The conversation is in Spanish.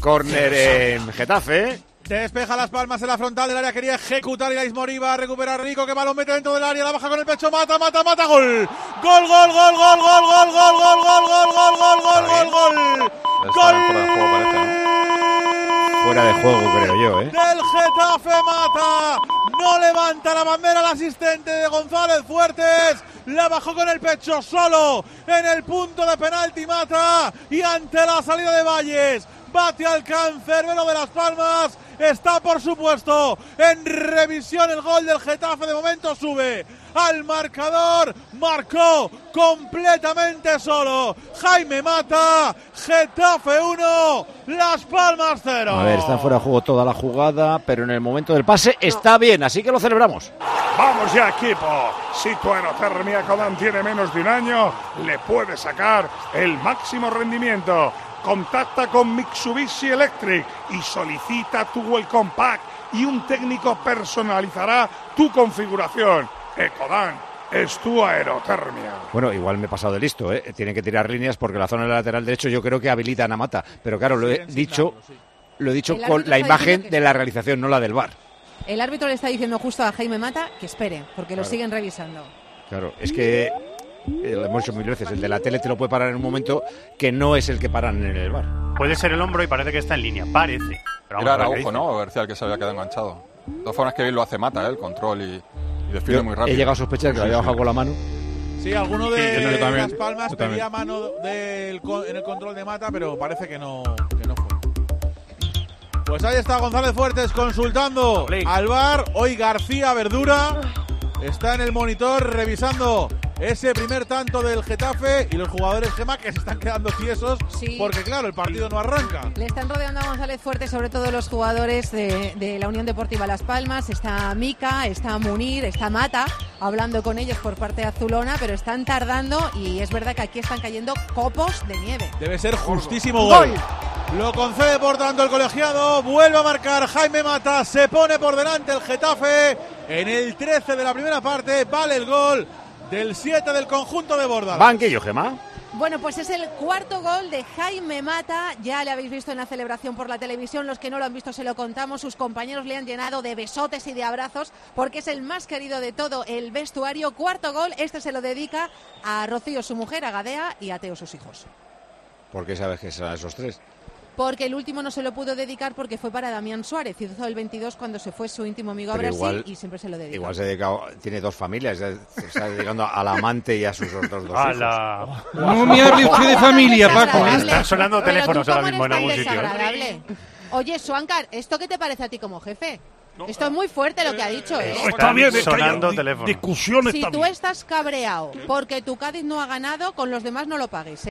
Córner en Getafe. Despeja las palmas en la frontal del área, quería ejecutar y Ismori va a recuperar Rico, que balón mete dentro del área, la baja con el pecho, mata, mata, mata, gol. Gol, gol, gol, gol, gol, gol, gol, gol, gol, gol, gol, gol, gol, gol, gol. Gol. Fuera de juego, creo yo, ¿eh? Del Getafe mata. No levanta la bandera el asistente de González Fuertes. La bajó con el pecho solo en el punto de penalti mata. Y ante la salida de Valles, bate al cancerbero de Las Palmas. Está, por supuesto, en revisión el gol del Getafe. De momento sube al marcador. Marcó completamente solo. Jaime Mata. Getafe 1. Las Palmas 0. A ver, está fuera de juego toda la jugada, pero en el momento del pase está bien, así que lo celebramos. Vamos ya, equipo. Si tu aerotermia Codan tiene menos de un año, le puedes sacar el máximo rendimiento. Contacta con Mitsubishi Electric y solicita tu Welcome Pack y un técnico personalizará tu configuración. Ecodan es tu aerotermia. Bueno, igual me he pasado de listo, ¿eh? Tienen que tirar líneas porque la zona del lateral derecho yo creo que habilita a Namata. Pero claro, lo he dicho, lo he dicho con la imagen que- de la realización, no la del bar. El árbitro le está diciendo justo a Jaime Mata que espere, porque lo siguen revisando. Claro, es que eh, lo hemos dicho mil veces, el de la tele te lo puede parar en un momento que no es el que paran en el bar. Puede ser el hombro y parece que está en línea. Parece. Pero Era a ver qué Araujo. ¿no? García el que se había quedado enganchado. De todas formas que bien lo hace Mata, ¿eh? el control y, y define Yo muy rápido. he llegado a sospechar que lo había bajado con la mano. Sí, alguno Sí, de yo también, Las Palmas pedía mano del en el control de Mata, pero parece que no, que no fue. Pues ahí está González Fuertes consultando al bar. Hoy García Verdura está en el monitor revisando ese primer tanto del Getafe y los jugadores Gema que se están quedando tiesos porque claro, el partido no arranca. Le están rodeando a González Fuerte, sobre todo los jugadores de, de la Unión Deportiva Las Palmas. Está Mica, está Munir, está Mata, hablando con ellos por parte de Azulona, pero están tardando y es verdad que aquí están cayendo copos de nieve. Debe ser justísimo gol. Lo concede por tanto el colegiado. Vuelve a marcar Jaime Mata. Se pone por delante el Getafe. En el 13 de la primera parte vale el gol del 7 del conjunto de Borda. Banquillo, Gema. Bueno, pues es el cuarto gol de Jaime Mata. Ya le habéis visto en la celebración por la televisión. Los que no lo han visto se lo contamos. Sus compañeros le han llenado de besotes y de abrazos porque es el más querido de todo el vestuario. Cuarto gol. Este se lo dedica a Rocío, su mujer, a Gadea y a Teo, sus hijos. ¿Por qué sabes que son esos tres? Porque el último no se lo pudo dedicar porque fue para Damián Suárez. Hizo el 22 cuando se fue su íntimo amigo a Pero Brasil igual- y siempre se lo dedica. Igual se ha dedicado, tiene dos familias, se está dedicando al amante y a sus otros dos ¡Hala! hijos. No me hable usted de familia, Paco. ¿eh? Están sonando teléfonos ahora ¿cómo mismo en algún sitio. ¿eh? desagradable? Oye, Suancar, ¿esto qué te parece a ti como jefe? Esto es muy fuerte lo que ha dicho, ¿eh? Está bien, sonando bien. teléfonos. Discusiones Si tú estás cabreado porque tu Cádiz no ha ganado, con los demás no lo pagues. ¿eh?